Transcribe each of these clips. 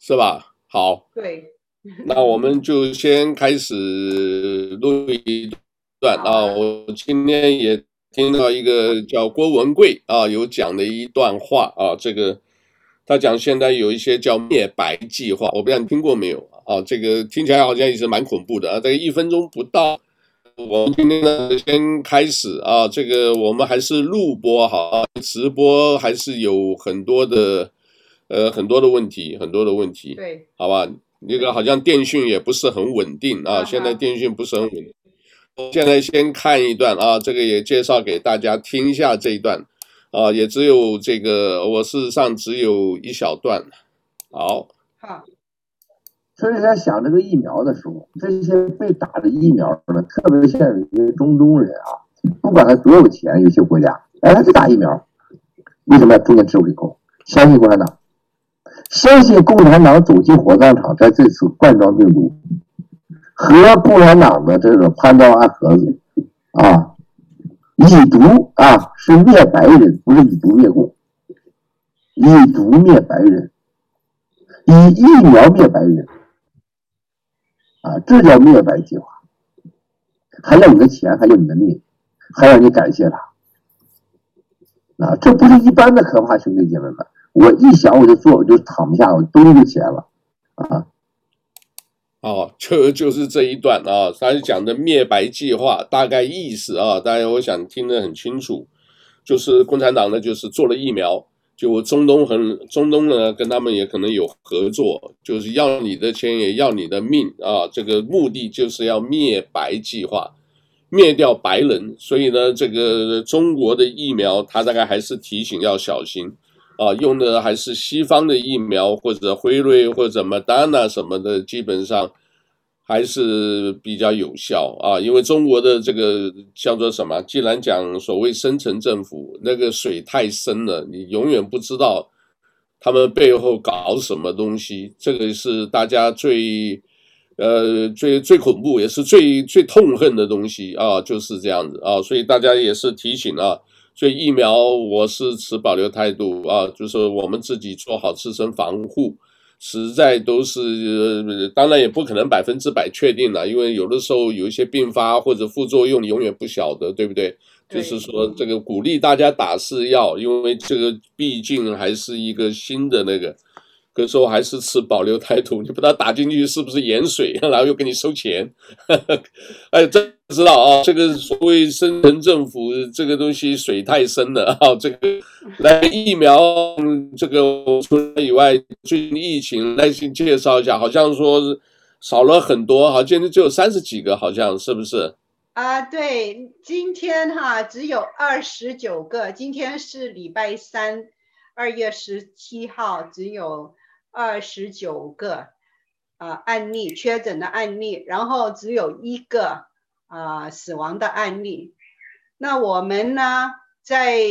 是吧？好，对，那我们就先开始录一段啊。我今天也听到一个叫郭文贵啊，有讲的一段话啊，这个他讲现在有一些叫灭白计划，我不知道你听过没有啊？这个听起来好像也是蛮恐怖的啊。这个一分钟不到，我们今天呢先开始啊，这个我们还是录播好啊，直播还是有很多的。呃，很多的问题，很多的问题，对，好吧，那个好像电讯也不是很稳定啊，现在电讯不是很稳定。现在先看一段啊，这个也介绍给大家听一下这一段啊，也只有这个，我事实上只有一小段。好，好。所以在想这个疫苗的时候，这些被打的疫苗呢，特别像一些中东人啊，不管他多有钱，有些国家，哎，他就打疫苗，为什么要中间吃回扣？相信共产党。相信共产党走进火葬场，在这次冠状病毒和共产党的这个潘多拉盒子啊，以毒啊是灭白人，不是以毒灭共，以毒灭白人，以疫苗灭白人啊，这叫灭白计划，还要你的钱，还要你的命，还要你感谢他啊，这不是一般的可怕，兄弟姐妹们。我一想我就坐，我就躺不下，我咚就起来了，啊！哦，这就是这一段啊，他讲的灭白计划大概意思啊，大家我想听得很清楚，就是共产党呢，就是做了疫苗，就中东很中东呢，跟他们也可能有合作，就是要你的钱也要你的命啊，这个目的就是要灭白计划，灭掉白人，所以呢，这个中国的疫苗，他大概还是提醒要小心。啊，用的还是西方的疫苗，或者辉瑞或者莫德纳什么的，基本上还是比较有效啊。因为中国的这个叫做什么？既然讲所谓深层政府，那个水太深了，你永远不知道他们背后搞什么东西。这个是大家最呃最最恐怖，也是最最痛恨的东西啊，就是这样子啊。所以大家也是提醒啊。所以疫苗我是持保留态度啊，就是我们自己做好自身防护，实在都是，呃，当然也不可能百分之百确定了，因为有的时候有一些并发或者副作用，你永远不晓得，对不对？对。就是说这个鼓励大家打是要，因为这个毕竟还是一个新的那个。可是我还是持保留态度，你不知道打进去是不是盐水，然后又给你收钱，哎，真不知道啊！这个所谓深层政府这个东西水太深了啊！这个来疫苗这个除了以外，最近疫情耐心介绍一下，好像说少了很多，好像今天只有三十几个，好像是不是？啊，对，今天哈只有二十九个，今天是礼拜三，二月十七号，只有。二十九个啊、呃、案例确诊的案例，然后只有一个啊、死亡的案例。那我们呢，在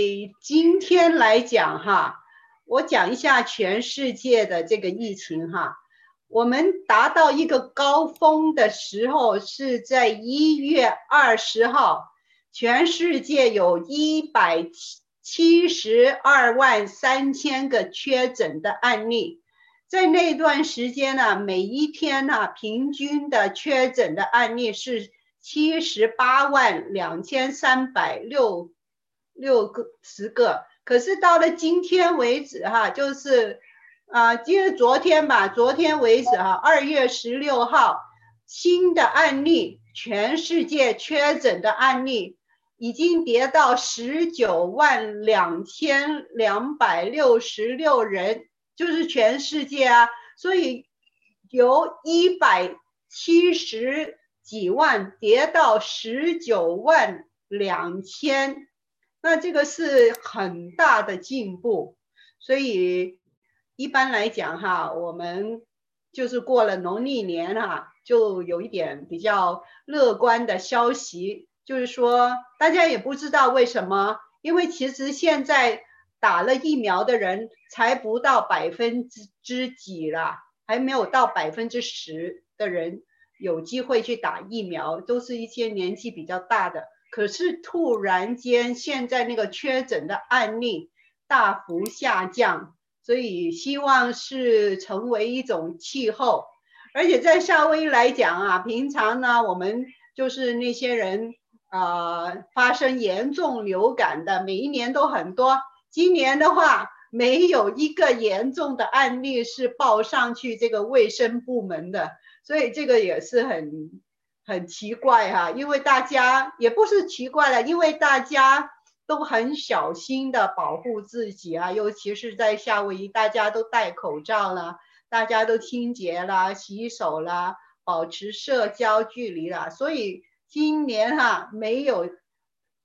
今天来讲哈，我讲一下全世界的这个疫情哈。我们达到一个高峰的时候是在一月二十号，全世界有一百七十二万三千个确诊的案例。在那段时间呢，每一天呢，平均的确诊的案例是七十八万两千三百六六个十个。可是到了今天为止，哈，就是啊，今昨天吧，昨天为止，哈，二月十六号，新的案例，全世界确诊的案例已经跌到十九万两千两百六十六人。就是全世界啊，所以由一百七十几万跌到十九万两千，那这个是很大的进步。所以一般来讲哈，我们就是过了农历年哈，就有一点比较乐观的消息，就是说大家也不知道为什么，因为其实现在。打了疫苗的人才不到百分之之几啦，还没有到百分之十的人有机会去打疫苗，都是一些年纪比较大的。可是突然间，现在那个确诊的案例大幅下降，所以希望是成为一种气候。而且在夏威夷来讲啊，平常呢，我们就是那些人啊、发生严重流感的，每一年都很多。今年的话，没有一个严重的案例是报上去这个卫生部门的，所以这个也是很很奇怪哈、因为大家也不是奇怪了，因为大家都很小心的保护自己啊，尤其是在夏威夷，大家都戴口罩了。大家都清洁啦，洗手啦，保持社交距离啦，所以今年哈没有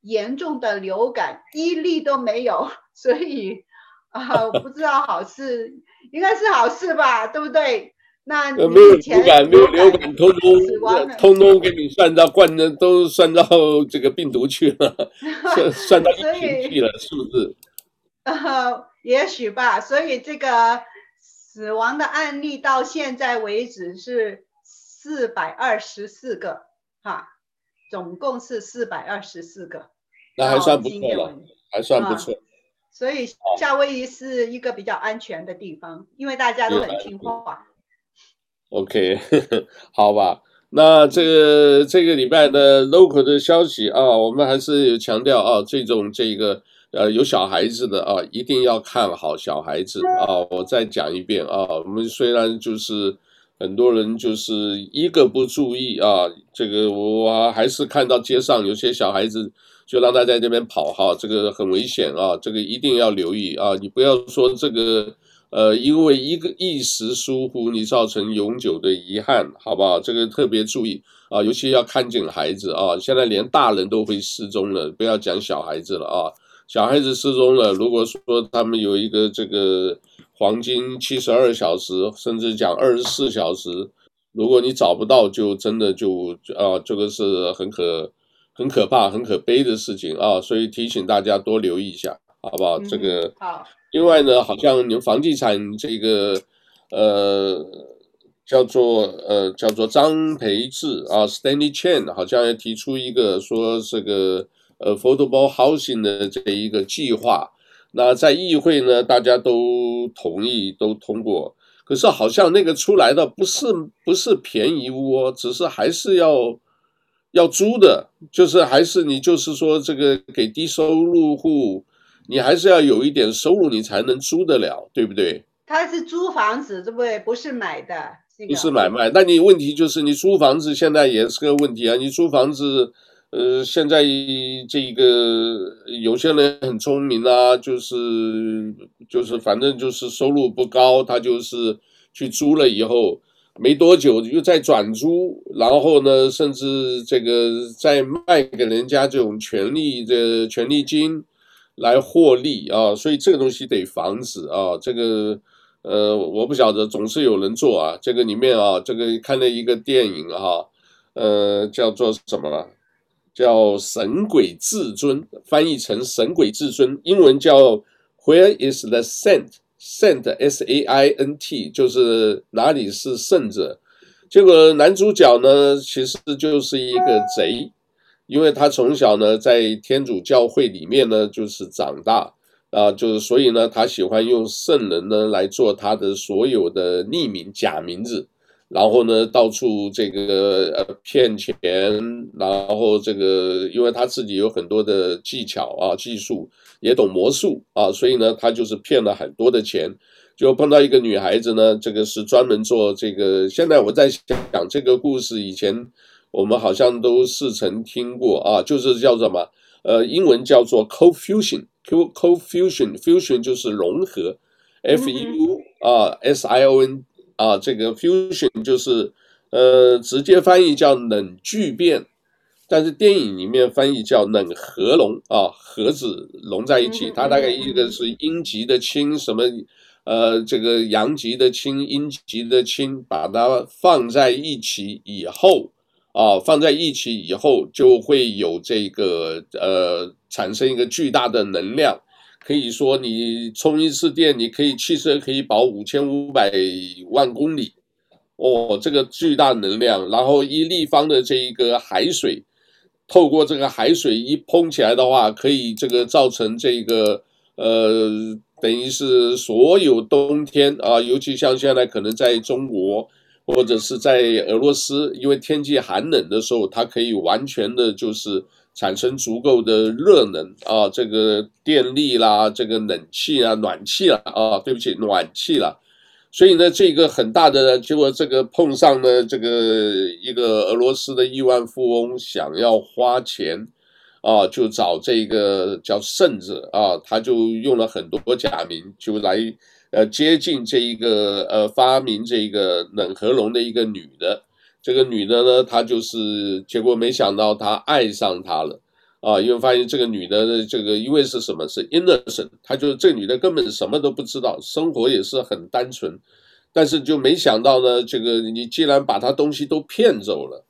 严重的流感，一例都没有，所以啊，我不知道好事应该是好事吧，对不对？那没有流感，没有流感，通通通通给你算到冠的，都算到这个病毒去了，算 算到疫情去了，是不是？呃，也许吧，所以这个。死亡的案例到现在为止是四百二十四个，哈，总共是四百二十四个，那还算不错了，还算不错。所以夏威夷是一个比较安全的地方，因为大家都很听话。OK，呵 呵好吧，那这个这个礼拜的 local 的消息啊，我们还是有强调啊，这种这个。呃，有小孩子的啊，一定要看好小孩子啊！我再讲一遍啊，我们虽然就是很多人就是一个不注意啊，这个我还是看到街上有些小孩子就让他在这边跑哈，这个很危险啊，这个一定要留意啊！你不要说这个呃，因为一个一时疏忽，你造成永久的遗憾，好不好？这个特别注意啊，尤其要看紧孩子啊！现在连大人都会失踪了，不要讲小孩子了啊！小孩子失踪了，如果说他们有一个这个黄金七十二小时，甚至讲二十四小时，如果你找不到，就真的就啊，这个是很可很可怕、很可悲的事情啊，所以提醒大家多留意一下，好不好？这个好。另外呢，好像你们房地产这个呃叫做呃叫做张培志啊，Stanley Chen 好像也提出一个说这个。呃，affordable housing 的这一个计划，那在议会呢，大家都同意，都通过。可是好像那个出来的不是不是便宜屋哦，只是还是要要租的，就是还是你就是说这个给低收入户，你还是要有一点收入，你才能租得了，对不对？他是租房子，对不对？不是买的，不是买卖。那你问题就是你租房子现在也是个问题啊，你租房子。呃，现在这个有些人很聪明啊，就是就是反正就是收入不高，他就是去租了以后没多久又再转租，然后呢，甚至这个再卖给人家这种权利的权利金来获利啊，所以这个东西得防止啊。这个呃，我不晓得，总是有人做啊。这个里面啊，这个看了一个电影哈、呃，叫做什么了？叫神鬼至尊，翻译成神鬼至尊，英文叫 Where is the saint Saint？Saint 就是哪里是圣者？结果男主角呢，其实就是一个贼，因为他从小呢在天主教会里面呢就是长大啊，就是所以呢他喜欢用圣人呢来做他的所有的匿名假名字。然后呢，到处这个呃骗钱，然后这个因为他自己有很多的技巧啊、技术，也懂魔术啊，所以呢，他就是骗了很多的钱。就碰到一个女孩子呢，这个是专门做这个。现在我在讲这个故事，以前我们好像都似曾听过啊，就是叫什么？呃，英文叫做 cold fusion，cold cold fusion，fusion 就是融合，F U 啊 S I O N。啊，这个 fusion 就是，呃，直接翻译叫冷聚变，但是电影里面翻译叫冷合龙啊，合子融在一起，它大概一个是阴极的氢，什么，呃，这个阳极的氢，阴极的氢，把它放在一起以后，啊，放在一起以后就会有这个，呃，产生一个巨大的能量。可以说，你充一次电，你可以汽车可以跑五千五百万公里，哦，这个巨大能量。然后一立方的这一个海水，透过这个海水一碰起来的话，可以这个造成这个呃等于是所有冬天啊，尤其像现在可能在中国或者是在俄罗斯，因为天气寒冷的时候，它可以完全的就是产生足够的热能啊，这个电力啦，这个冷气啊，暖气啦啊，对不起，暖气啦。所以呢，这个很大的结果，这个碰上了这个一个俄罗斯的亿万富翁想要花钱。啊，就找这个叫圣子啊，他就用了很多假名，就来呃接近这一个呃发明这个冷核龙的一个女的。这个女的呢，她就是结果没想到她爱上他了啊，因为发现这个女的这个因为是什么是 innocent，她就是这个女的根本什么都不知道，生活也是很单纯，但是就没想到呢，这个你既然把她东西都骗走了。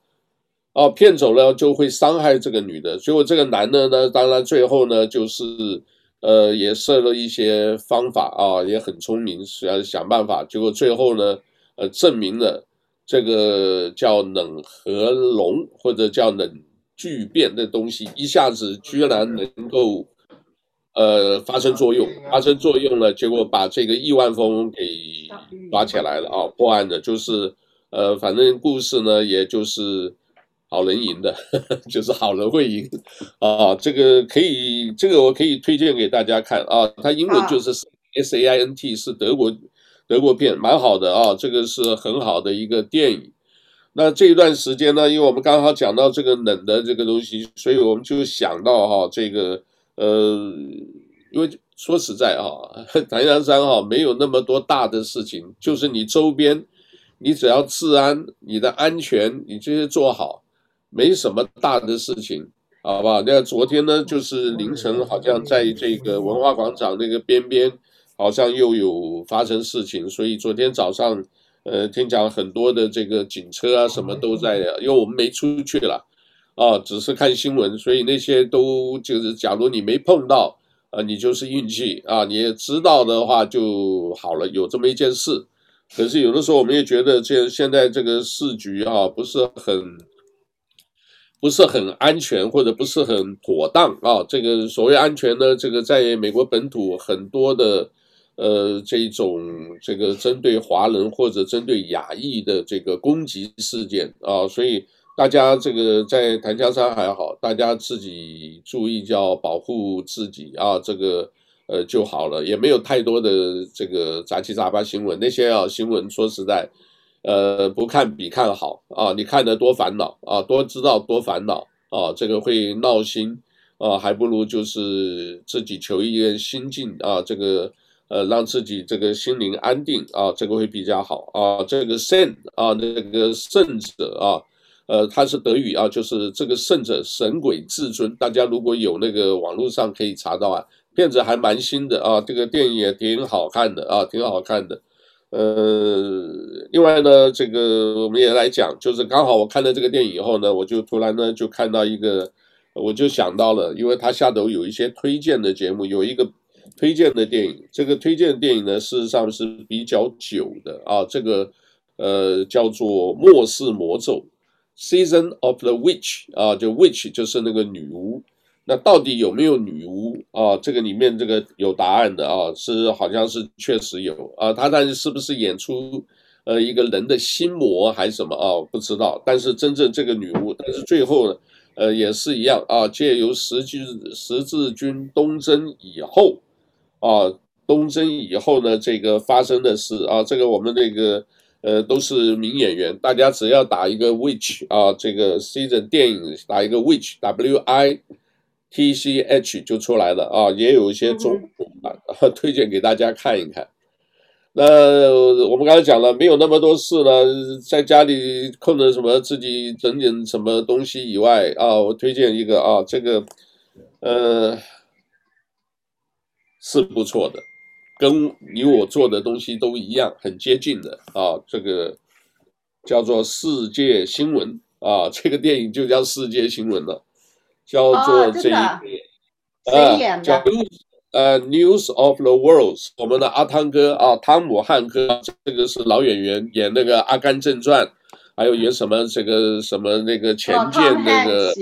哦，骗走了就会伤害这个女的，结果这个男的呢，当然最后呢，就是呃，也设了一些方法啊，也很聪明，是要想办法，结果最后呢，呃，证明了这个叫冷和龙或者叫冷聚变的东西，一下子居然能够呃发生作用，发生作用了，结果把这个亿万富翁给抓起来了啊，破案的就是呃，反正故事呢，也就是。好人赢的，呵呵，就是好人会赢啊！这个可以，这个我可以推荐给大家看啊。它英文就是 S A I N T，是德国德国片，蛮好的啊。这个是很好的一个电影。那这一段时间呢，因为我们刚好讲到这个冷的这个东西，所以我们就想到哈、这个呃，因为说实在啊，檀香山哈没有那么多大的事情，就是你周边，你只要治安、你的安全，你这些做好。没什么大的事情，好吧？那昨天呢，就是凌晨，好像在这个文化广场那个边边，好像又有发生事情，所以昨天早上，呃，听讲很多的这个警车啊，什么都在，因为我们没出去了，啊，只是看新闻，所以那些都就是，假如你没碰到，啊，你就是运气啊，你也知道的话就好了，有这么一件事。可是有的时候我们也觉得，这现在这个市局啊，不是很。不是很安全，或者不是很妥当啊。这个所谓安全呢，这个在美国本土很多的，呃，这种这个针对华人或者针对亚裔的这个攻击事件啊，所以大家这个在檀香山还好，大家自己注意，叫保护自己啊，这个呃就好了，也没有太多的这个杂七杂八新闻，那些啊新闻说实在。呃，不看比看好啊！你看得多烦恼啊，多知道多烦恼啊，这个会闹心啊，还不如就是自己求一个心境啊，这个呃，让自己这个心灵安定啊，这个会比较好啊。这个圣啊，那个圣者啊，呃，他是德语啊，就是这个圣者神鬼至尊。大家如果有那个网络上可以查到啊，片子还蛮新的啊，这个电影也挺好看的啊，挺好看的。呃，另外呢，这个我们也来讲，就是刚好我看了这个电影以后呢，我就突然呢就看到一个，我就想到了，因为他下头有一些推荐的节目，有一个推荐的电影，这个推荐的电影呢，事实上是比较久的啊，这个呃叫做《末世魔咒》（Season of the Witch） 啊，就 Witch 就是那个女巫。那到底有没有女巫啊？这个里面这个有答案的啊，是好像是确实有啊。他但是是不是演出呃一个人的心魔还是什么啊？不知道。但是真正这个女巫，但是最后呢，呃也是一样啊。借由十字十字军东征以后啊，东征以后呢，这个发生的事啊，这个我们那个呃都是名演员，大家只要打一个 witch 啊，这个 season 电影打一个 witch W I。T C H 就出来了啊，也有一些中文版，推荐给大家看一看。那我们刚才讲了，没有那么多事了，在家里空着什么，自己整点什么东西以外啊，我推荐一个啊，这个呃是不错的，跟你我做的东西都一样，很接近的啊，这个叫做世界新闻啊，这个电影就叫世界新闻了。叫做这一呃，叫呃 News of the World，我们的阿汤哥啊，汤姆汉克，这个是老演员，演那个《阿甘正传》，还有演什么这个什么那个前舰那个，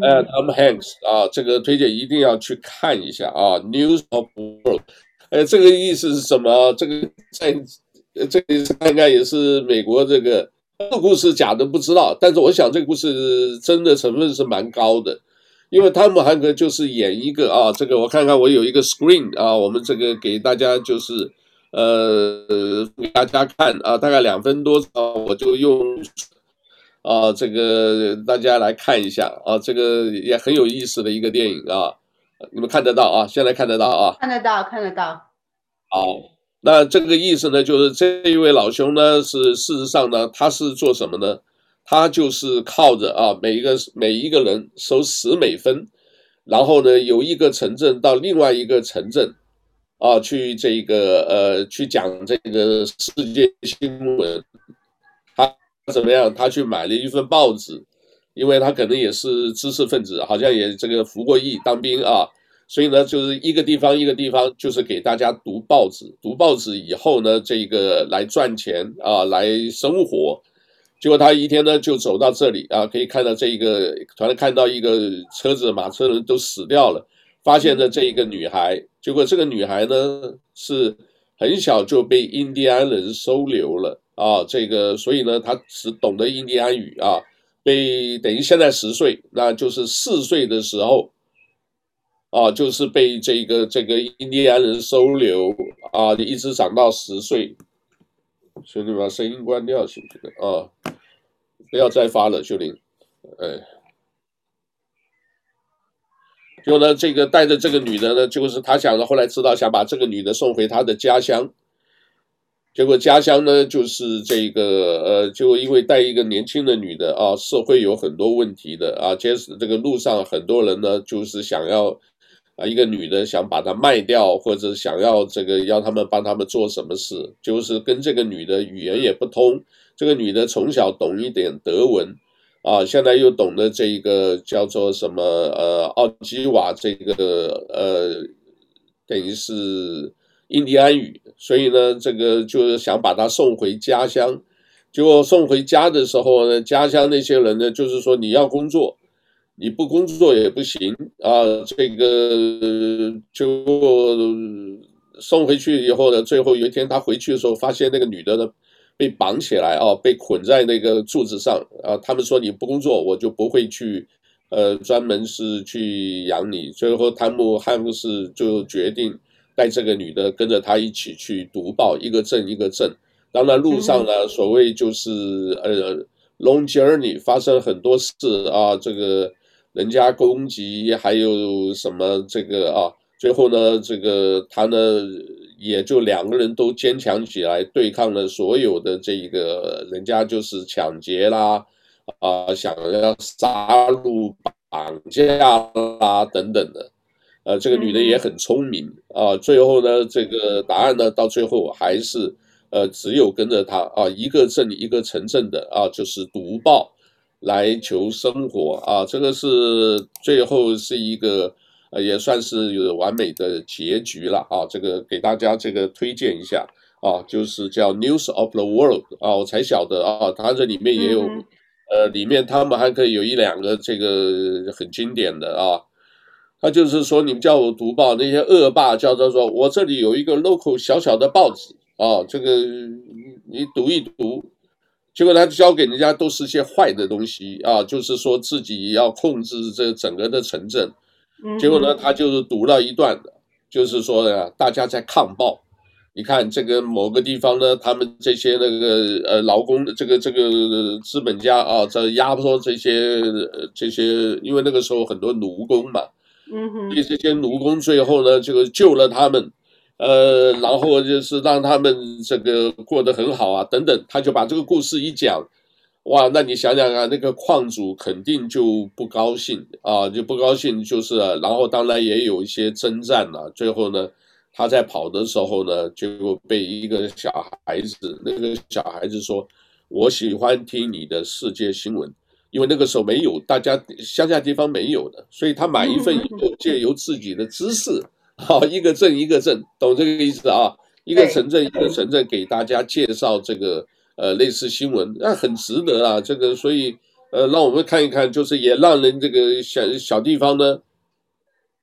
呃，Tom Hanks 啊，这个推荐一定要去看一下啊，News of World。呃，这个意思是什么？这个在这个应该也是美国这个这个故事假的不知道，但是我想这个故事真的成分是蛮高的，因为汤姆汉克就是演一个啊，这个我看看我有一个 screen 啊，我们这个给大家就是呃给大家看啊，大概两分多啊，我就用。啊，这个大家来看一下啊，这个也很有意思的一个电影啊，你们看得到啊？现在看得到啊？看得到，看得到。好，那这个意思呢，就是这一位老兄呢，是事实上呢，他是做什么呢？他就是靠着啊，每一个每一个人收十美分，然后呢，由一个城镇到另外一个城镇，啊，去这个呃，去讲这个世界新闻。怎么样？他去买了一份报纸，因为他可能也是知识分子，好像也这个服过役当兵啊，所以呢，就是一个地方一个地方，就是给大家读报纸，读报纸以后呢，这个来赚钱啊，来生活。结果他一天呢就走到这里啊，可以看到这一个，突然看到一个车子马车人都死掉了，发现了这一个女孩，结果这个女孩呢是很小就被印第安人收留了。啊，这个，所以呢，他只懂得印第安语啊，被等于现在十岁，那就是四岁的时候，啊，就是被这个这个印第安人收留啊，一直长到十岁。兄弟们，把声音关掉行不行？啊，不要再发了，秀玲。哎，就呢，这个带着这个女的呢，就是他想着后来知道，想把这个女的送回他的家乡。结果家乡呢，就是这个呃，就因为带一个年轻的女的啊，社会有很多问题的啊。接这个路上很多人呢，就是想要啊，一个女的想把她卖掉，或者想要这个要他们帮他们做什么事，就是跟这个女的语言也不通。这个女的从小懂一点德文啊，现在又懂得这个叫做什么呃奥基瓦这个呃，等于是。印第安语，所以呢，这个就是想把他送回家乡。结果送回家的时候呢，家乡那些人呢，就是说你要工作，你不工作也不行啊。这个就送回去以后呢，最后有一天他回去的时候，发现那个女的呢被绑起来啊，被捆在那个柱子上啊。他们说你不工作，我就不会去，呃，专门是去养你。最后汤姆汉克斯就决定。带这个女的跟着他一起去读报，一个镇一个镇。当然路上呢，所谓就是呃，long journey，发生很多事啊，这个人家攻击，还有什么这个啊，最后呢，这个他呢，也就两个人都坚强起来，对抗了所有的这个人家就是抢劫啦，啊，想要杀戮、绑架啦等等的。呃，这个女的也很聪明啊。最后呢，这个答案呢，到最后还是呃，只有跟着他啊，一个镇一个城镇的啊，就是读报来求生活啊。这个是最后是一个呃，也算是有完美的结局了啊。这个给大家这个推荐一下啊，就是叫 News of the World 啊，我才晓得啊，它这里面也有呃，里面他们还可以有一两个这个很经典的啊。他就是说，你们叫我读报，那些恶霸叫他说，我这里有一个 local 小小的报纸啊，这个你读一读，结果他交给人家都是些坏的东西啊，就是说自己要控制这整个的城镇，结果呢，他就是读了一段的，就是说呀，大家在抗暴，你看这个某个地方呢，他们这些那个呃劳工，这个这个资本家啊，在压迫这些这些，因为那个时候很多奴工嘛。嗯哼，这些奴工最后呢，就救了他们，呃，然后就是让他们这个过得很好啊，等等，他就把这个故事一讲，哇，那你想想啊，那个矿主肯定就不高兴啊，就不高兴，就是，然后当然也有一些征战了，最后呢，他在跑的时候呢，就被一个小孩子，那个小孩子说，我喜欢听你的世界新闻。因为那个时候没有，大家乡下地方没有的，所以他买一份以后，借由自己的知识，好，一个镇一个镇，懂这个意思啊？一个城镇一个城镇给大家介绍这个呃类似新闻，那很值得啊。这个所以呃，让我们看一看，就是也让人这个小小地方呢，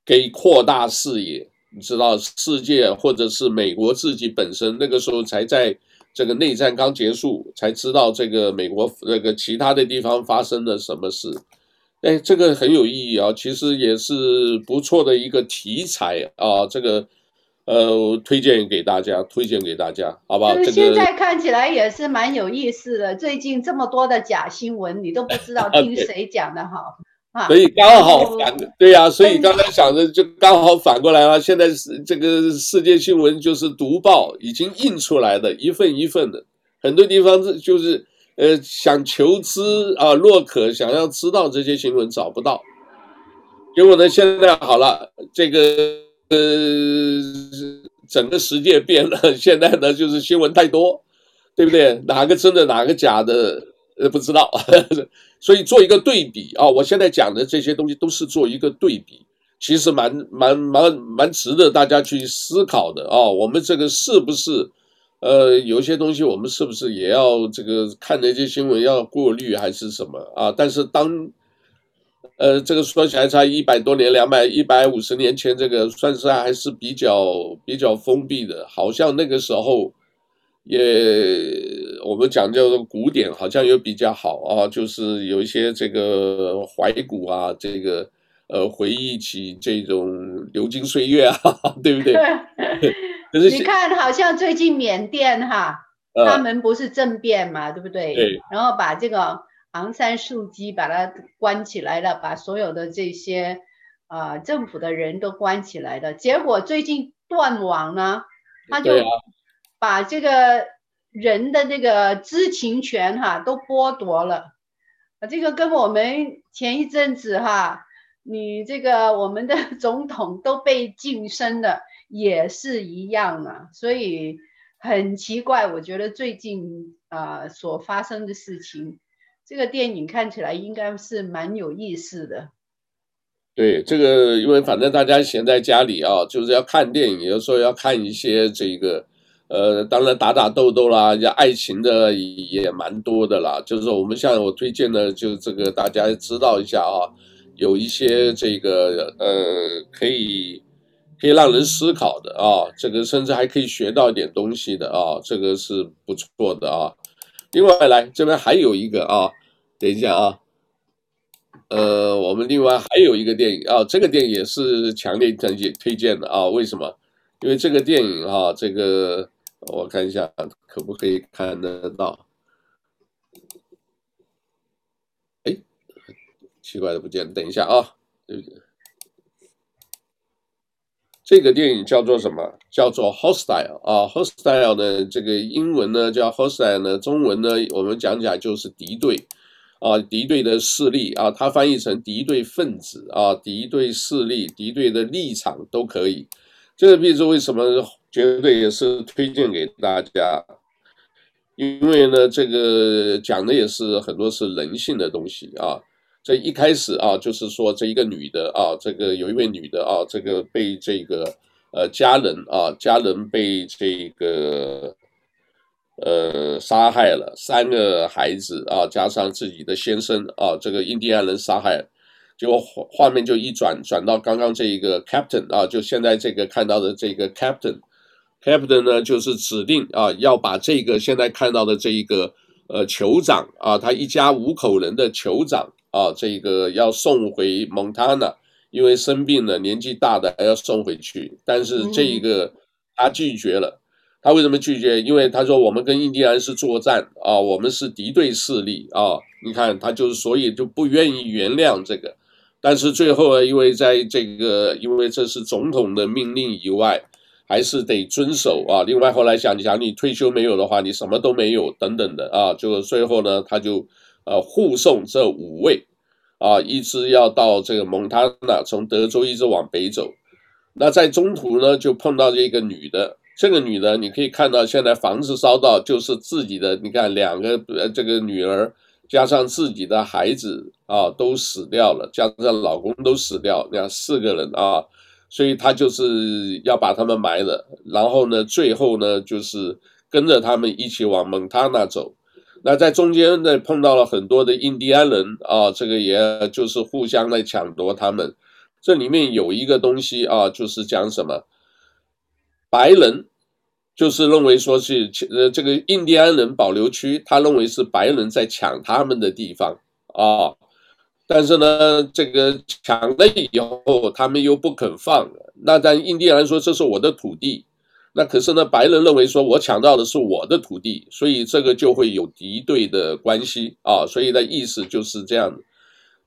给扩大视野你知道世界或者是美国自己本身那个时候才在这个内战刚结束，才知道这个美国那个其他的地方发生了什么事。哎，这个很有意义啊，其实也是不错的一个题材啊，这个。呃，推荐给大家，推荐给大家，好不好？就是现在看起来也是蛮有意思的。最近这么多的假新闻，你都不知道 听谁讲的好啊。所以刚好反，对呀，所以刚才想着就刚好反过来了。现在是这个世界新闻就是读报已经印出来的一份一份的，很多地方是就是呃想求知啊，若可想要知道这些新闻找不到，结果呢现在好了，这个。呃，整个世界变了，现在呢就是新闻太多，对不对？哪个真的，哪个假的，呃，不知道。所以做一个对比啊，我现在讲的这些东西都是做一个对比，其实蛮蛮蛮蛮值得大家去思考的啊。我们这个是不是，呃，有些东西我们是不是也要这个看那些新闻要过滤还是什么啊？但是当呃，这个说起来才一百多年，两百一百五十年前，这个算是还是比较比较封闭的，好像那个时候也我们讲叫做古典，好像又比较好啊，就是有一些这个怀古啊，这个呃回忆起这种流金岁月啊，对不对？可是 你看，好像最近缅甸哈，他们不是政变嘛，对不对？对，然后把这个。昂山素姬把他关起来了，把所有的这些啊、呃、政府的人都关起来了。结果最近断网呢，他就把这个人的这个知情权哈都剥夺了。这个跟我们前一阵子哈，你这个我们的 总统都被晋升了，也是一样啊。所以很奇怪，我觉得最近啊、所发生的事情。这个电影看起来应该是蛮有意思的。对，这个因为反正大家闲在家里啊，就是要看电影，有时候要看一些这个，呃，当然打打斗斗啦，爱情的也蛮多的啦。就是我们像我推荐的，就这个大家知道一下啊，有一些这个呃，可以可以让人思考的啊，这个甚至还可以学到一点东西的啊，这个是不错的啊。另外来这边还有一个啊。等一下啊，呃，我们另外还有一个电影啊，这个电影也是强烈推荐推荐的啊。为什么？因为这个电影啊，这个我看一下可不可以看得到？哎，奇怪的不见了，等一下啊，这个电影叫做什么？叫做 Hostile 啊，Hostile 呢，这个英文呢叫 Hostile 呢，中文呢我们讲起来就是敌对。啊，敌对的势力啊，它翻译成敌对分子啊，敌对势力、敌对的立场都可以。这个例子为什么绝对也是推荐给大家？因为呢，这个讲的也是很多是人性的东西啊。这一开始啊，就是说这一个女的啊，这个有一位女的啊，这个被这个呃家人啊，家人被这个。呃，杀害了三个孩子啊，加上自己的先生啊，这个印第安人杀害，结果画面就一转，转到刚刚这一个 captain 啊，就现在这个看到的这个 captain，captain 呢就是指定啊要把这个现在看到的这一个呃酋长啊，他一家五口人的酋长啊，这个要送回蒙塔纳，因为生病了，年纪大的还要送回去，但是这一个他拒绝了。他为什么拒绝？因为他说我们跟印第安是作战啊，我们是敌对势力啊。你看他就是，所以就不愿意原谅这个。但是最后呢，因为在这个，因为这是总统的命令以外，还是得遵守啊。另外后来想想，你退休没有的话，你什么都没有等等的啊。就最后呢，他就呃护送这五位啊，一直要到这个蒙塔纳，从德州一直往北走。那在中途呢，就碰到这个女的。这个女的，你可以看到，现在房子烧到就是自己的，你看两个呃，这个女儿加上自己的孩子啊，都死掉了，加上老公都死掉，那四个人啊，所以他就是要把他们埋了，然后呢，最后呢，就是跟着他们一起往蒙塔纳走。那在中间呢，碰到了很多的印第安人啊，这个也就是互相来抢夺他们。这里面有一个东西啊，就是讲什么？白人就是认为说是呃这个印第安人保留区，他认为是白人在抢他们的地方啊，但是呢，这个抢了以后，他们又不肯放，那但印第安说这是我的土地。那可是呢，白人认为说，我抢到的是我的土地，所以这个就会有敌对的关系啊，所以的意思就是这样的，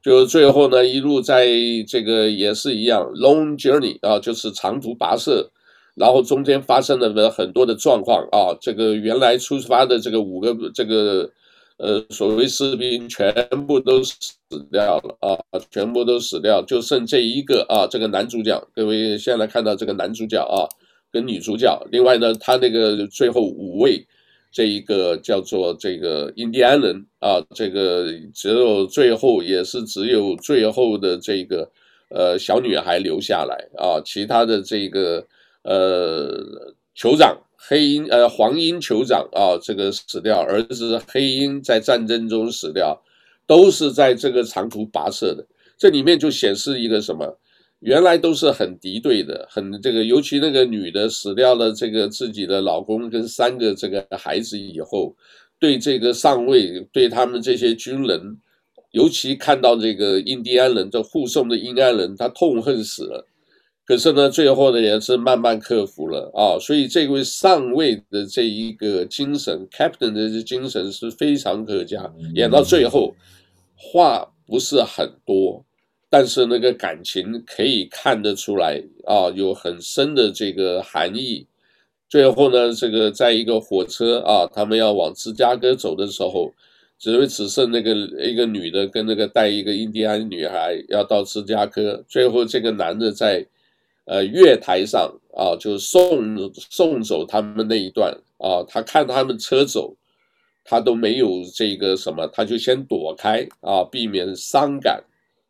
就最后呢，一路在这个也是一样，long journey 啊，就是长途跋涉，然后中间发生了很多的状况啊，这个原来出发的这个五个这个呃所谓士兵全部都死掉了啊，全部都死掉，就剩这一个啊，这个男主角，各位现在看到这个男主角啊。跟女主角，另外呢，他那个最后五位，这一个叫做这个印第安人啊，这个只有最后也是只有最后的这个呃小女孩留下来啊，其他的这个呃酋长黑鹰呃黄鹰酋长啊，这个死掉，儿子黑鹰在战争中死掉，都是在这个长途跋涉的，这里面就显示一个什么？原来都是很敌对的，很这个，尤其那个女的死掉了，这个自己的老公跟三个这个孩子以后，对这个上尉，对他们这些军人，尤其看到这个印第安人，这护送的印第安人，他痛恨死了。可是呢，最后呢也是慢慢克服了啊。所以这位上尉的这一个精神，Captain 的这精神是非常可嘉。演到最后，话不是很多。但是那个感情可以看得出来啊，有很深的这个含义。最后呢，这个在一个火车啊，他们要往芝加哥走的时候，只为只剩那个一个女的跟那个带一个印第安女孩要到芝加哥。最后这个男的在呃月台上啊，就送送走他们那一段啊，他看他们车走，他都没有这个什么，他就先躲开啊，避免伤感。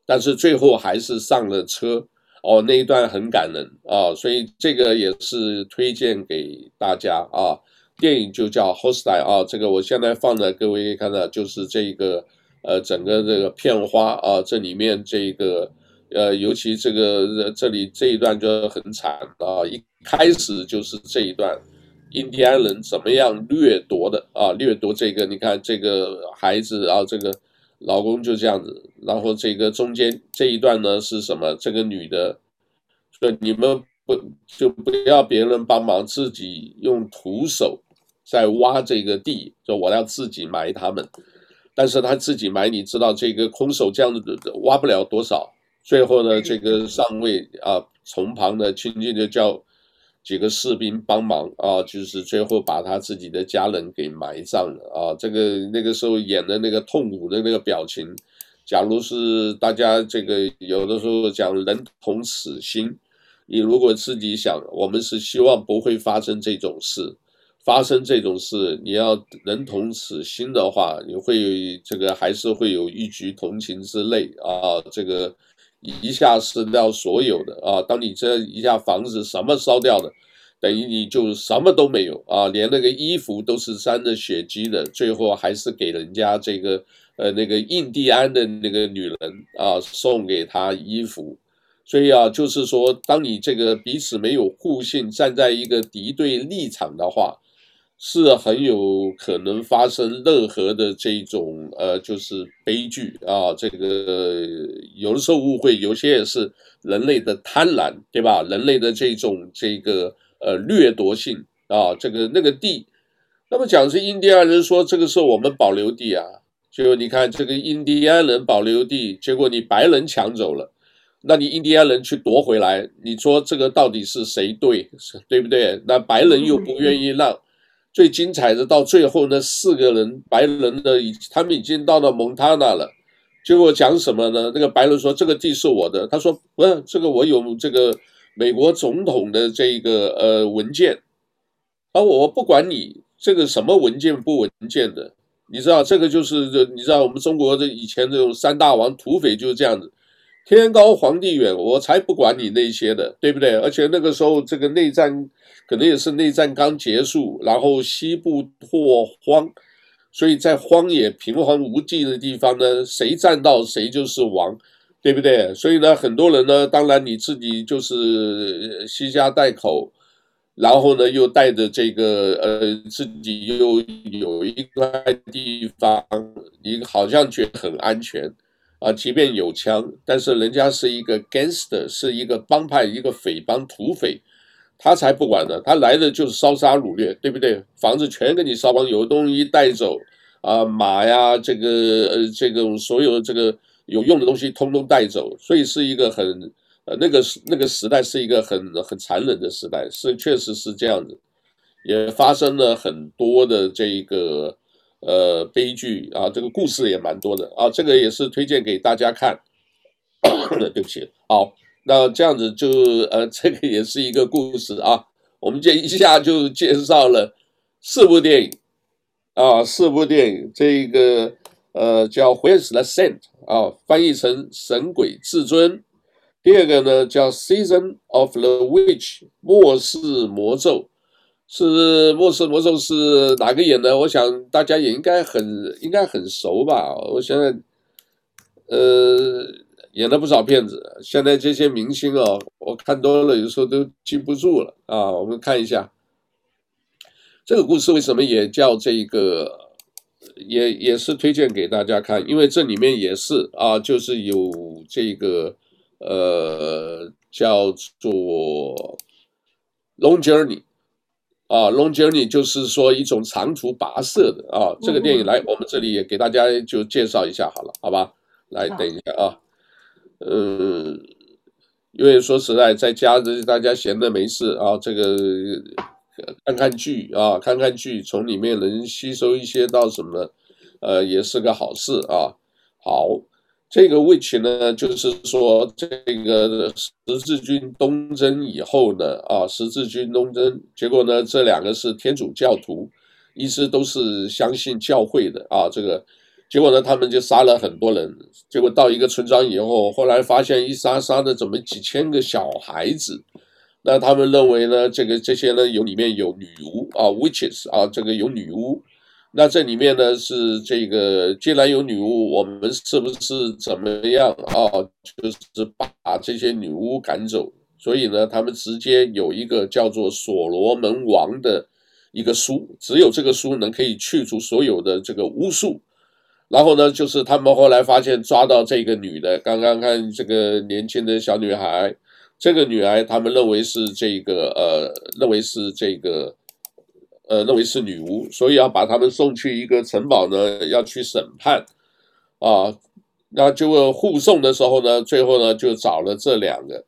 但是最后还是上了车哦，那一段很感人啊，所以这个也是推荐给大家啊。电影就叫《Hostile》啊，这个我现在放的各位可以看到就是这个呃整个这个片花啊，这里面这个呃尤其这个这里这一段就很惨啊，一开始就是这一段印第安人怎么样掠夺的啊，掠夺这个你看这个孩子啊这个。老公就这样子，然后这个中间这一段呢是什么？这个女的说：“你们不就不要别人帮忙，自己用徒手在挖这个地，说我要自己埋他们。但是他自己埋，你知道这个空手这样子挖不了多少。最后呢，这个上尉啊，从旁的亲戚就叫。”几个士兵帮忙啊，就是最后把他自己的家人给埋葬了啊。这个那个时候演的那个痛苦的那个表情，假如是大家这个有的时候讲人同此心，你如果自己想，我们是希望不会发生这种事，发生这种事，你要人同此心的话，你会这个还是会有一局同情之泪啊，这个。一下失掉所有的啊！当你这一下房子什么烧掉了，等于你就什么都没有啊！连那个衣服都是沾着血迹的，最后还是给人家这个呃那个印第安的那个女人啊送给他衣服。所以啊，就是说，当你这个彼此没有互信，站在一个敌对立场的话。是很有可能发生任何的这种呃，就是悲剧啊。这个有的时候误会，有些也是人类的贪婪，对吧？人类的这种这个呃掠夺性啊，这个那个地，那么讲是印第安人说这个是我们保留地啊，就你看这个印第安人保留地，结果你白人抢走了，那你印第安人去夺回来，你说这个到底是谁对，对不对？那白人又不愿意让。最精彩的到最后，那四个人白人的，他们已经到了蒙塔纳了。结果讲什么呢？那个白人说：“这个地是我的。”他说：“不是，这个我有这个美国总统的这个呃文件。而我不管你这个什么文件不文件的，你知道这个就是这你知道我们中国的以前这种三大王土匪就是这样子。”天高皇帝远，我才不管你那些的，对不对？而且那个时候，这个内战可能也是内战刚结束，然后西部拓荒，所以在荒野平荒无际的地方呢，谁占到谁就是王，对不对？所以呢，很多人呢，当然你自己就是携家带口，然后呢又带着这个呃自己又有一块地方，你好像觉得很安全啊，即便有枪，但是人家是一个 gangster，是一个帮派，一个匪帮土匪。他才不管呢，他来的就是烧杀掳掠，对不对？房子全给你烧光，有东西带走啊，马呀，这个呃，这个所有的这个有用的东西通通带走，所以是一个很呃那个那个时代是一个很很残忍的时代，是确实是这样子，也发生了很多的这个呃悲剧啊，这个故事也蛮多的啊，这个也是推荐给大家看。对不起，好。那这样子就呃，这个也是一个故事啊。我们这一下就介绍了四部电影啊，四部电影。这个呃叫《Where's the Scent》啊，翻译成《神鬼至尊》。第二个呢叫《Season of the Witch》末世魔咒，是末世魔咒是哪个演的？我想大家也应该很应该很熟吧。我现在呃。演了不少片子，现在这些明星哦，我看多了，有时候都记不住了啊。我们看一下这个故事为什么也叫这个，也也是推荐给大家看，因为这里面也是啊，就是有这个呃叫做 Long Journey 啊，Long Journey 就是说一种长途跋涉的啊。这个电影来，我们这里也给大家就介绍一下好了，好吧？来，等一下啊。呃，因为说实在，在家这大家闲的没事啊，这个看看剧啊，看看剧，从里面能吸收一些到什么，呃，也是个好事啊。好，这个问题呢，就是说这个十字军东征以后呢，啊，十字军东征，结果呢，这两个是天主教徒，一直都是相信教会的啊，这个。结果呢，他们就杀了很多人。结果到一个村庄以后，后来发现一杀杀的怎么几千个小孩子？那他们认为呢，这个这些呢有里面有女巫啊，witches 啊，这个有女巫。那这里面呢是这个，既然有女巫，我们是不是怎么样啊？就是把这些女巫赶走。所以呢，他们直接有一个叫做所罗门王的一个书，只有这个书能可以去除所有的这个巫术。然后呢，就是他们后来发现抓到这个女的，刚刚看这个年轻的小女孩，这个女孩他们认为是这个呃，认为是这个呃，认为是女巫，所以要把他们送去一个城堡呢，要去审判啊。那就护送的时候呢，最后呢就找了这两个，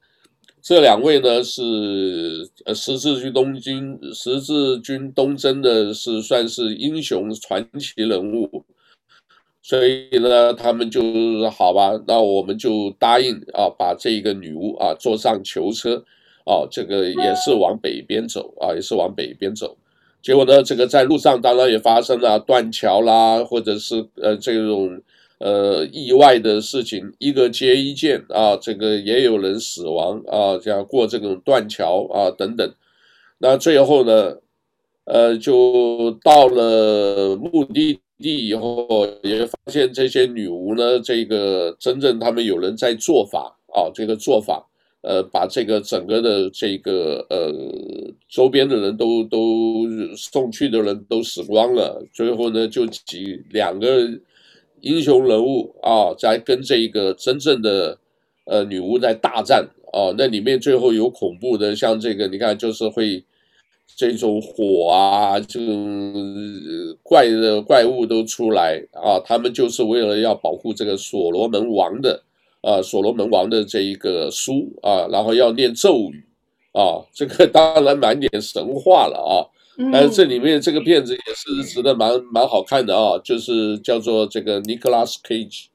这两位呢是呃十字军东京十字军东征的是算是英雄传奇人物。所以呢，他们就好吧，那我们就答应啊，把这个女巫啊坐上囚车，啊，这个也是往北边走啊，也是往北边走。结果呢，这个在路上当然也发生了断桥啦，或者是呃这种呃意外的事情，一个接一件啊，这个也有人死亡啊，这样过这种断桥啊等等。那最后呢，呃，就到了目的地以后，也发现这些女巫呢，这个真正他们有人在做法啊，这个做法，呃，把这个整个的这个呃周边的人都都送去的人都死光了，最后呢，就几两个英雄人物啊，在跟这个真正的呃女巫在大战啊，那里面最后有恐怖的，像这个你看就是会。这种火啊，这种怪的怪物都出来啊！他们就是为了要保护这个所罗门王的啊，所罗门王的这一个书啊，然后要念咒语啊。这个当然满点神话了啊，但是这里面这个片子也是值得蛮蛮好看的啊，就是叫做这个尼克拉斯凯奇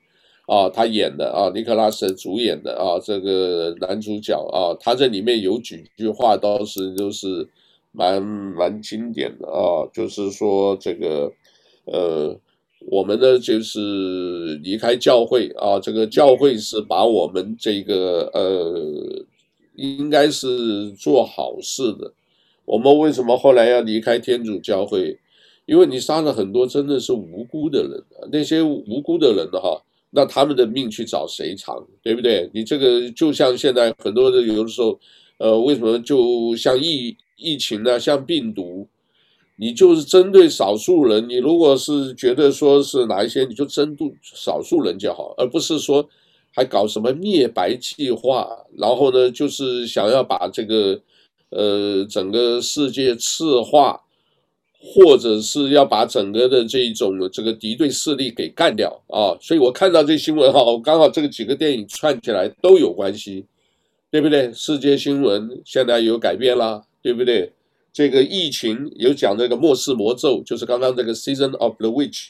啊，他演的啊，尼克拉斯主演的啊，这个男主角啊，他这里面有几句话倒是就是。蛮蛮经典的啊，就是说这个，呃，我们呢就是离开教会啊，这个教会是把我们这个呃，应该是做好事的。我们为什么后来要离开天主教会？因为你杀了很多真的是无辜的人，那些无辜的人的哈，那他们的命去找谁偿？对不对？你这个就像现在很多的有的时候，呃，为什么就像异疫情呢，像病毒，你就是针对少数人。你如果是觉得说是哪一些，你就针对少数人就好，而不是说还搞什么灭白计划，然后呢，就是想要把这个呃整个世界赤化。或者是要把整个的这种这个敌对势力给干掉啊，所以我看到这新闻哈，我刚好这个几个电影串起来都有关系，对不对？世界新闻现在有改变了，对不对？这个疫情有讲这个末世魔咒，就是刚刚这个 Season of the Witch，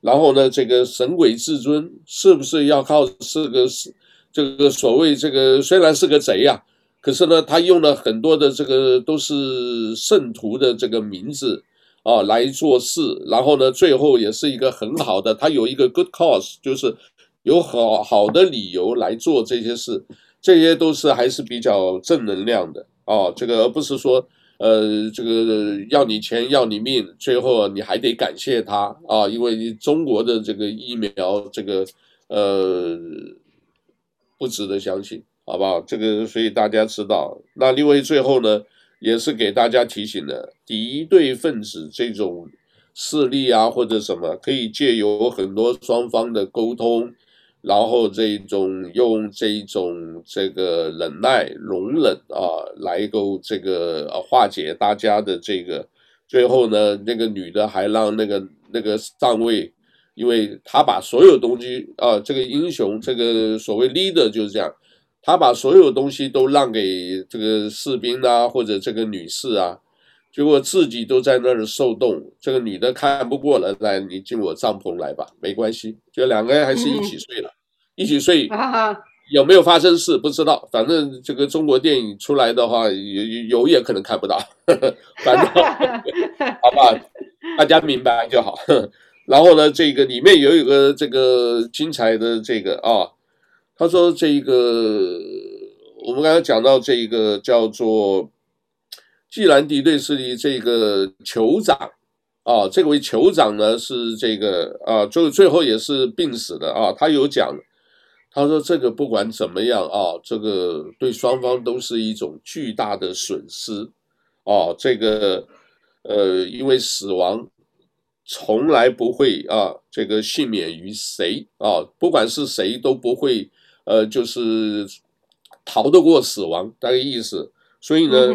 然后呢，这个神鬼至尊是不是要靠是个是这个所谓这个虽然是个贼呀，可是呢，他用了很多的这个都是圣徒的这个名字。啊，来做事，然后呢，最后也是一个很好的，他有一个 good cause，就是有好好的理由来做这些事，这些都是还是比较正能量的啊。这个而不是说，呃，这个要你钱要你命，最后你还得感谢他啊，因为中国的这个疫苗，这个呃不值得相信，好不好？这个所以大家知道。那另外最后呢？也是给大家提醒的，敌对分子这种势力啊，或者什么，可以借由很多双方的沟通，然后这种用这种这个忍耐、容忍啊，来够这个化解大家的这个。最后呢，那个女的还让那个那个上尉，因为他把所有东西啊，这个英雄，这个所谓 leader 就是这样。他把所有东西都让给这个士兵啊，或者这个女士啊，结果自己都在那儿受冻。这个女的看不过了，来，你进我帐篷来吧，没关系。就两个人还是一起睡了，嗯、一起睡。有没有发生事不知道，反正这个中国电影出来的话，有有也可能看不到。反正 好吧，大家明白就好。然后呢，这个里面有一个这个精彩的这个啊。他说：“这个，我们刚才讲到这一个叫做既然敌对势力这个酋长啊，这位酋长呢是这个啊，最最后也是病死的啊。他有讲，他说这个不管怎么样啊，这个对双方都是一种巨大的损失啊。这个呃，因为死亡从来不会啊，这个幸免于谁啊，不管是谁都不会。”呃，就是逃得过死亡，大概意思。所以呢，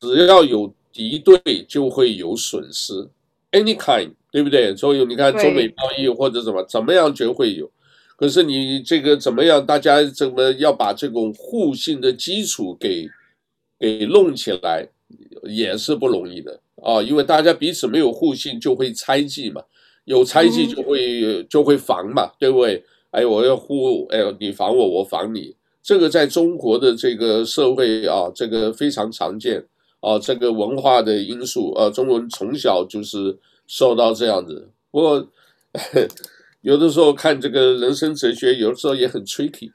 只要有敌对，就会有损失，any kind，对不对？所以你看中美贸易或者什么，怎么样就会有。可是你这个怎么样，大家怎么要把这种互信的基础给给弄起来，也是不容易的啊。因为大家彼此没有互信，就会猜忌嘛，有猜忌就会、嗯、就会防嘛，对不对？哎，我要护，哎，你防我，我防你，这个在中国的这个社会啊，这个非常常见啊，这个文化的因素啊，中国人从小就是受到这样子。不过，有的时候看这个人生哲学，有的时候也很 tricky，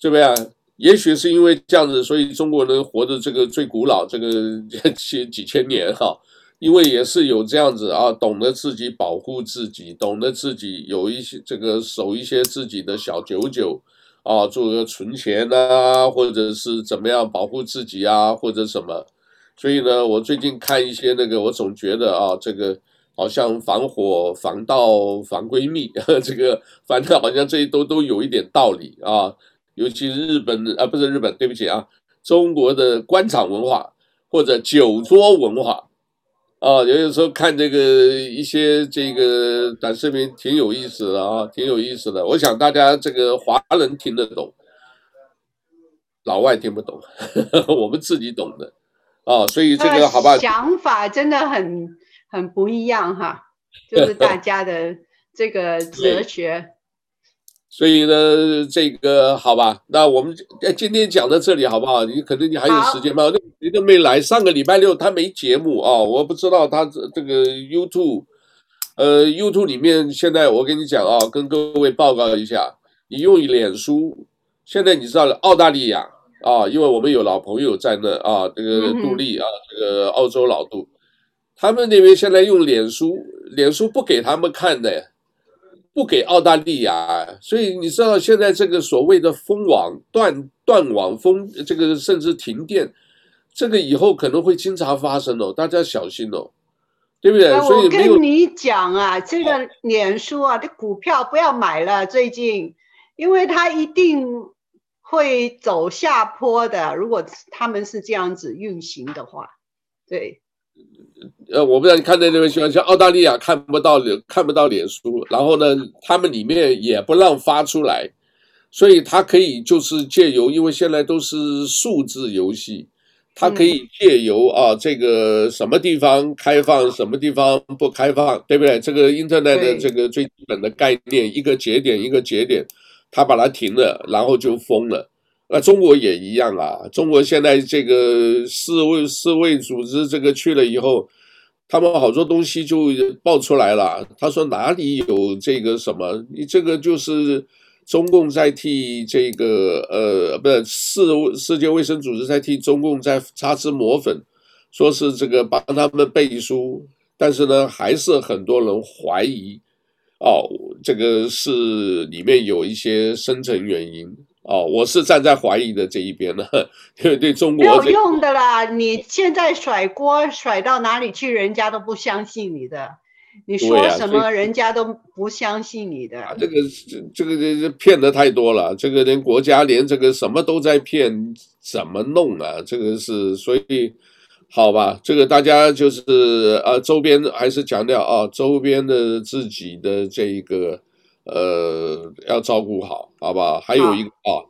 对不对？也许是因为这样子，所以中国人活的这个最古老，这个 几几千年哈。因为也是有这样子啊，懂得自己保护自己，懂得自己有一些这个守一些自己的小九九啊，做个存钱啊，或者是怎么样保护自己啊，或者什么。所以呢，我最近看一些那个，我总觉得啊，这个好像防火、防盗、防闺蜜，这个反正好像这些都都有一点道理啊。尤其日本啊，不是日本，对不起啊，中国的官场文化或者酒桌文化。啊，有的时候看这个一些这个短视频挺有意思的啊，挺有意思的。我想大家这个华人听得懂，老外听不懂，我们自己懂的啊。所以这个好吧，想法真的很很不一样哈，就是大家的 这个哲学。所以呢，这个好吧，那我们今天讲到这里好不好？你可能你还有时间吗？那你都没来，上个礼拜六他没节目啊，我不知道他这这个 YouTube，呃，YouTube 里面现在我跟你讲啊，跟各位报告一下，你用脸书，现在你知道了澳大利亚啊，因为我们有老朋友在那啊，这个杜丽啊，这个澳洲老杜，他们那边现在用脸书，脸书不给他们看的。不给澳大利亚，所以你知道现在这个所谓的封网断断网封，这个甚至停电，这个以后可能会经常发生哦，大家小心哦，对不对？我所以没有跟你讲啊，这个脸书啊，这股票不要买了，最近，因为它一定会走下坡的。如果他们是这样子运行的话，对。呃，我不知道你看到那边新闻，像澳大利亚看不到脸，看不到脸书，然后呢，他们里面也不让发出来，所以他可以就是借由，因为现在都是数字游戏，他可以借由啊这个什么地方开放，什么地方不开放，对不对？这个 Internet 的这个最基本的概念，一个节点一个节点，他把它停了，然后就封了。那中国也一样啊，中国现在这个世卫世卫组织这个去了以后，他们好多东西就爆出来了。他说哪里有这个什么？你这个就是中共在替这个呃，不是世世界卫生组织在替中共在擦脂抹粉，说是这个帮他们背书，但是呢，还是很多人怀疑哦，这个是里面有一些深层原因。哦，我是站在怀疑的这一边的，因为对中国没有用的啦。你现在甩锅甩到哪里去，人家都不相信你的。你说什么，人家都不相信你的。啊、这个这个这骗的太多了，这个连国家连这个什么都在骗，怎么弄啊？这个是所以好吧，这个大家就是呃周边还是强调啊，周边的自己的这一个。呃，要照顾好，好不好？还有一个啊，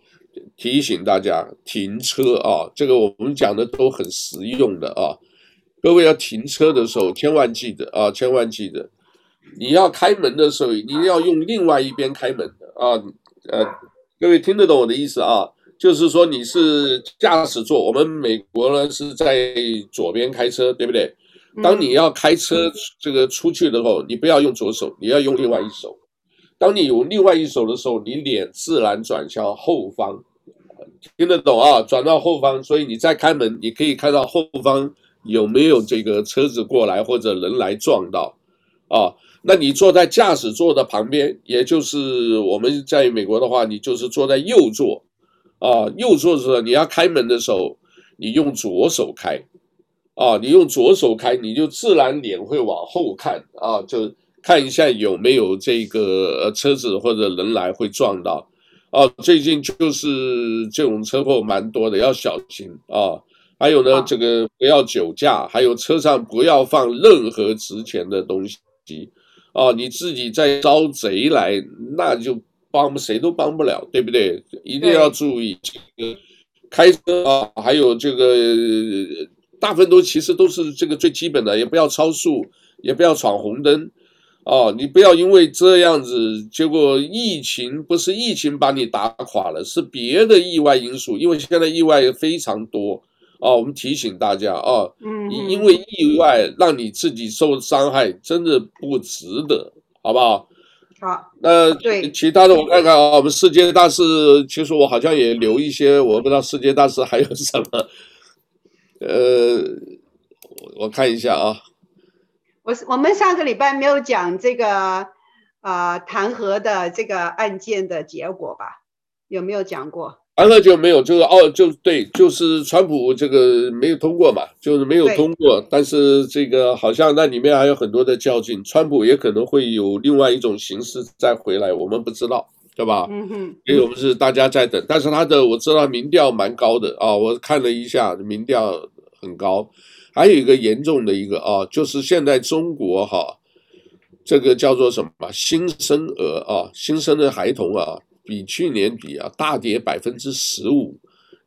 提醒大家停车啊，这个我们讲的都很实用的啊。各位要停车的时候，千万记得啊，千万记得，你要开门的时候，你要用另外一边开门的啊。呃，各位听得懂我的意思啊？就是说你是驾驶座，我们美国呢是在左边开车，对不对？当你要开车这个出去的时候，你不要用左手，你要用另外一手。当你有另外一手的时候，你脸自然转向后方，听得懂啊？转到后方，所以你再开门，你可以看到后方有没有这个车子过来或者人来撞到啊？那你坐在驾驶座的旁边，也就是我们在美国的话，你就是坐在右座啊。右座的时候，你要开门的时候，你用左手开啊，你用左手开，你就自然脸会往后看啊，就。看一下有没有这个车子或者人来会撞到，啊，最近就是这种车祸蛮多的，要小心啊。还有呢，这个不要酒驾，还有车上不要放任何值钱的东西，啊，你自己再招贼来，那就帮谁都帮不了，对不对？一定要注意这个开车啊，还有这个大部分都其实都是这个最基本的，也不要超速，也不要闯红灯。哦，你不要因为这样子，结果疫情不是疫情把你打垮了，是别的意外因素。因为现在意外非常多，哦，我们提醒大家哦，嗯，因为意外让你自己受伤害，真的不值得，好不好？好，那对其他的我看看啊，我们世界大事，其实我好像也留一些，我不知道世界大事还有什么，呃，我看一下啊。我我们上个礼拜没有讲这个，呃，弹劾的这个案件的结果吧？有没有讲过？弹劾就没有，就是哦，就对，就是川普这个没有通过嘛，就是没有通过。但是这个好像那里面还有很多的较劲，川普也可能会有另外一种形式再回来，我们不知道，对吧？嗯哼。因为我们是大家在等，但是他的我知道民调蛮高的啊，我看了一下，民调很高。还有一个严重的一个啊，就是现在中国哈，这个叫做什么新生儿啊，新生的孩童啊，比去年比啊大跌百分之十五，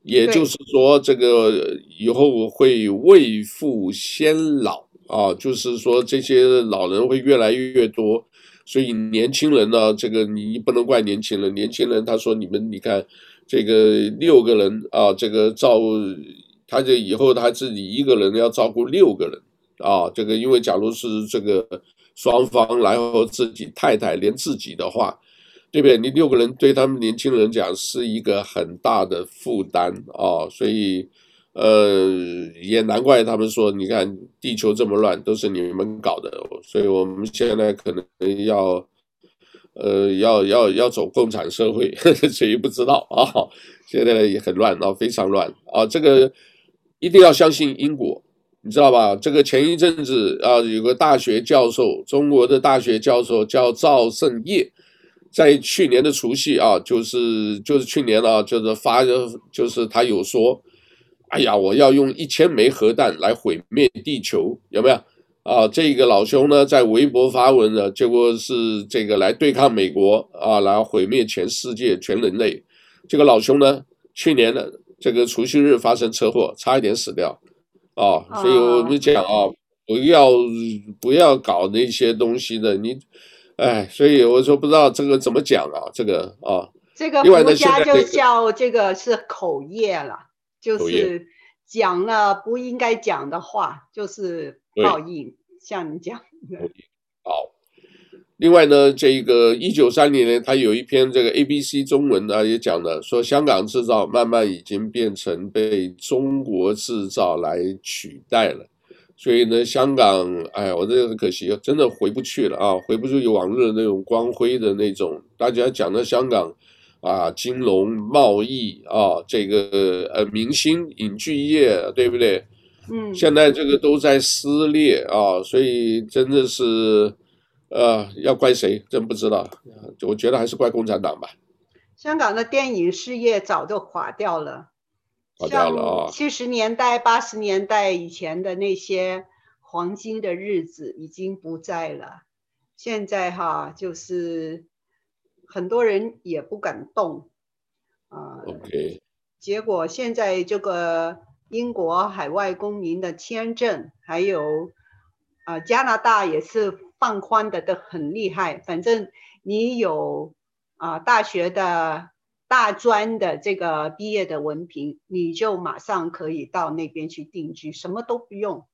也就是说这个以后会未富先老啊，就是说这些老人会越来越多，所以年轻人呢，这个你不能怪年轻人，年轻人他说你们你看这个六个人啊，这个照。他就以后他自己一个人要照顾六个人啊，这个因为假如是这个双方，然后自己太太连自己的话，对不对？你六个人对他们年轻人讲是一个很大的负担啊，所以呃也难怪他们说，你看地球这么乱都是你们搞的，所以我们现在可能要呃要要要走共产社会，谁不知道啊？现在也很乱啊，非常乱啊，这个。一定要相信因果，你知道吧？这个前一阵子啊，有个大学教授，中国的大学教授叫赵胜业，在去年的除夕啊，就是就是去年啊，就是发就是他有说，哎呀，我要用一千枚核弹来毁灭地球，有没有？啊，这个老兄呢，在微博发文呢，结果是这个来对抗美国啊，然后毁灭全世界、全人类。这个老兄呢，去年的这个除夕日发生车祸，差一点死掉。啊，所以我们讲啊，不要不要搞那些东西的，你，哎，所以我说不知道这个怎么讲啊，这个啊，这个佛家就叫这个是口业了，就是讲了不应该讲的话，就是。报应，像你讲的。好，另外呢，这个一九三零年，他有一篇这个 ABC 中文呢，也讲了，说香港制造慢慢已经变成被中国制造来取代了。所以呢，香港，哎，我这个很可惜，真的回不去了啊，回不去往日的那种光辉的那种。大家讲的香港啊，金融贸易啊，这个呃，明星影剧业，对不对？嗯，现在这个都在撕裂啊，所以真的是，呃，要怪谁？真不知道。我觉得还是怪共产党吧。香港的电影事业早就垮掉了，垮掉了啊！七十年代、八十年代以前的那些黄金的日子已经不在了。现在哈，就是很多人也不敢动啊。OK。结果现在这个。英国海外公民的签证，还有啊、呃、加拿大也是放宽的都很厉害。反正你有啊、呃、大学的大专的这个毕业的文凭，你就马上可以到那边去定居，什么都不用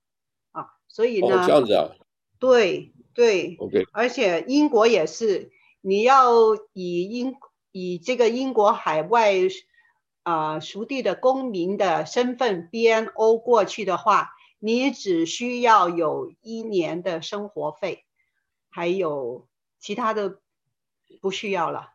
啊。所以呢，哦、这样子啊，对对，OK。而且英国也是，你要以英以这个英国海外。啊，属地的公民的身份 BNO 过去的话，你只需要有一年的生活费，还有其他的不需要了。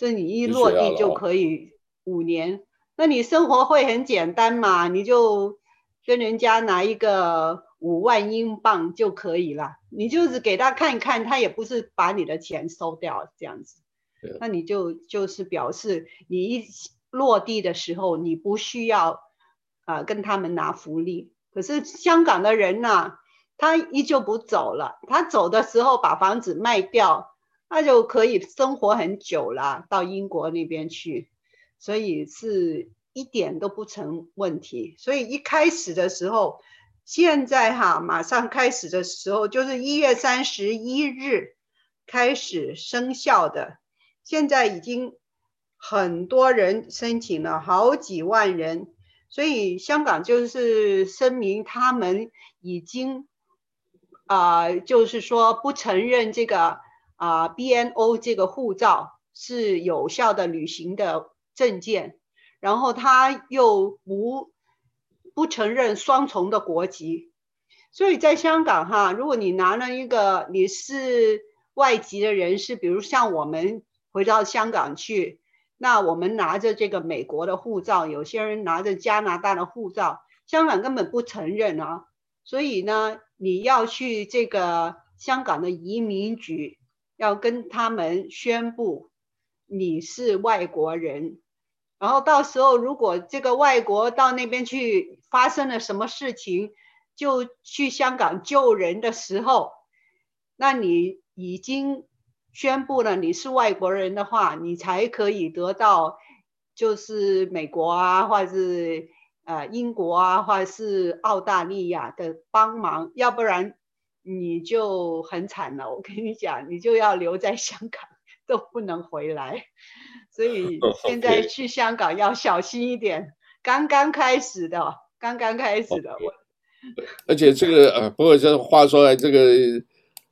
这你一落地就可以五年，那你生活会很简单嘛？你就跟人家拿一个五万英镑就可以了，你就是给他看一看，他也不是把你的钱收掉这样子，那你就就是表示你一。落地的时候，你不需要啊、呃、跟他们拿福利。可是香港的人呢，他依旧不走了。他走的时候把房子卖掉，他就可以生活很久了，到英国那边去，所以是一点都不成问题。所以一开始的时候，现在哈马上开始的时候，就是一月三十一日开始生效的，现在已经。很多人申请了好几万人，所以香港就是声明他们已经啊、呃，就是说不承认这个啊、BNO 这个护照是有效的旅行的证件，然后他又不不承认双重的国籍，所以在香港哈，如果你拿了一个你是外籍的人士，比如像我们回到香港去。那我们拿着这个美国的护照，有些人拿着加拿大的护照，香港根本不承认啊。所以呢，你要去这个香港的移民局，要跟他们宣布你是外国人。然后到时候如果这个外国到那边去发生了什么事情，就去香港救人的时候，那你已经。宣布了你是外国人的话，你才可以得到，就是美国啊，或者是呃英国啊，或者是澳大利亚的帮忙，要不然你就很惨了。我跟你讲，你就要留在香港，都不能回来。所以 现在去香港要小心一点。刚刚开始的，刚刚开始的。我。而且这个呃，不过这话说来，这个。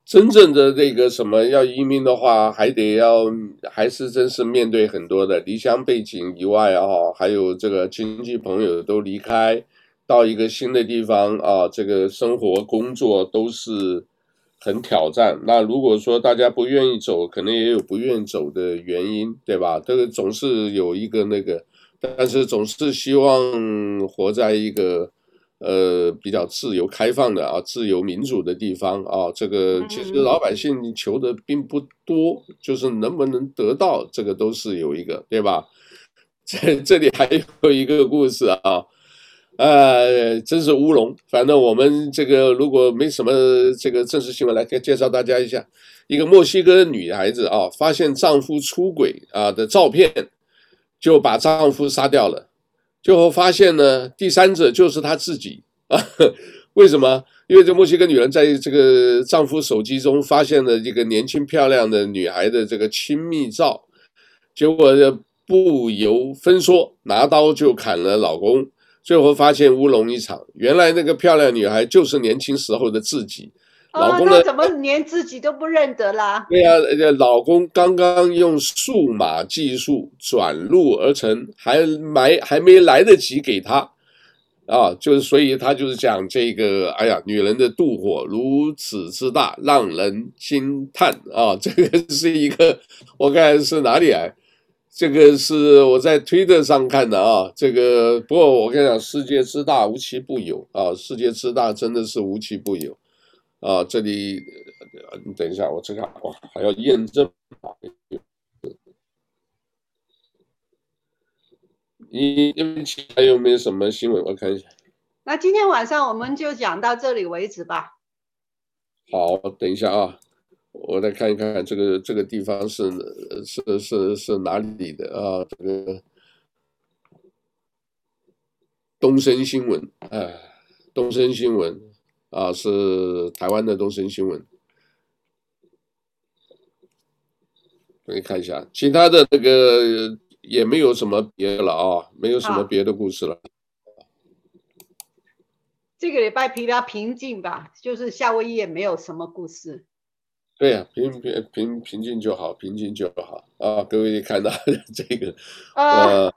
真正的那个什么要移民的话，还得要还是真是面对很多的离乡背景以外啊，还有这个亲戚朋友都离开，到一个新的地方啊，这个生活工作都是很挑战。那如果说大家不愿意走，可能也有不愿意走的原因，对吧？这个总是有一个那个，但是总是希望活在一个呃比较自由开放的啊，自由民主的地方啊，这个其实老百姓求的并不多，就是能不能得到这个都是有一个，对吧？这这里还有一个故事啊。呃，真是乌龙。反正我们这个如果没什么这个正式新闻，来介绍大家一下，一个墨西哥的女孩子啊，发现丈夫出轨啊的照片，就把丈夫杀掉了。最后发现呢，第三者就是她自己啊。为什么？因为这墨西哥女人在这个丈夫手机中发现了这个年轻漂亮的女孩的这个亲密照，结果不由分说，拿刀就砍了老公。最后发现乌龙一场，原来那个漂亮女孩就是年轻时候的自己。哦、老公呢？怎么连自己都不认得啦？对呀、啊，老公刚刚用数码技术转录而成，还没还没来得及给他啊，就是所以他就是讲这个，哎呀，女人的妒火如此之大，让人惊叹啊！这个是一个，我看是哪里来？这个是我在推特上看的啊，这个不过我跟你讲，世界之大无奇不有啊，世界之大真的是无奇不有啊。这里，你等一下，我这个哇还要验证。你因为还有没有什么新闻？我看一下。那今天晚上我们就讲到这里为止吧。好，等一下啊。我来看一看这个这个地方是是是是哪里的啊？这个东森新闻，哎，东森新闻啊，是台湾的东森新闻。我给你看一下，其他的那个也没有什么别的了啊，没有什么别的故事了。这个礼拜比较平静吧，就是夏威夷也没有什么故事。对呀、啊，平平平平静就好，平静就好啊！各位看到这个，呃，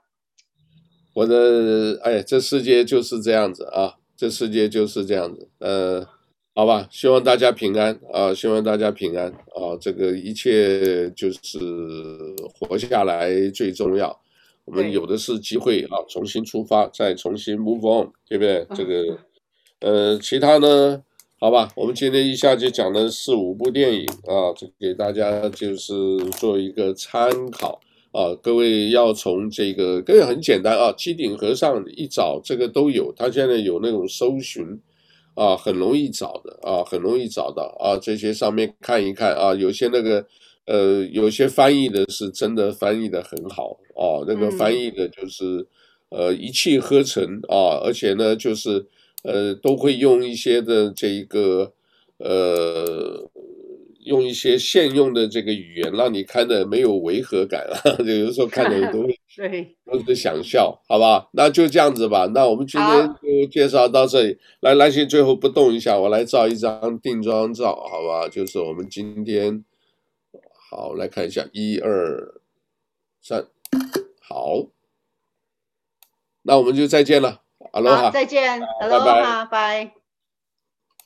我的哎，这世界就是这样子啊，这世界就是这样子，呃，好吧，希望大家平安啊，希望大家平安啊，这个一切就是活下来最重要，我们有的是机会啊，重新出发，再重新 move on，对不对？这个，呃，其他呢？好吧，我们今天一下就讲了四五部电影啊，这给大家就是做一个参考啊。各位要从这个，这个很简单啊，机顶盒上一找这个都有，它现在有那种搜寻啊，很容易找的啊，很容易找到啊。这些上面看一看啊，有些那个呃，有些翻译的是真的翻译的很好啊，那个翻译的就是呃一气呵成啊，而且呢就是。呃，都会用一些的这一个，呃，用一些现用的这个语言，让你看的没有违和感啊。有的时候看的都 会都是想笑，好吧？那就这样子吧。那我们今天就介绍到这里。来，来，先最后不动一下，我来照一张定妆照，好吧？就是我们今天，好，来看一下，一二三，好，那我们就再见了。好，再见，哈喽，拜拜。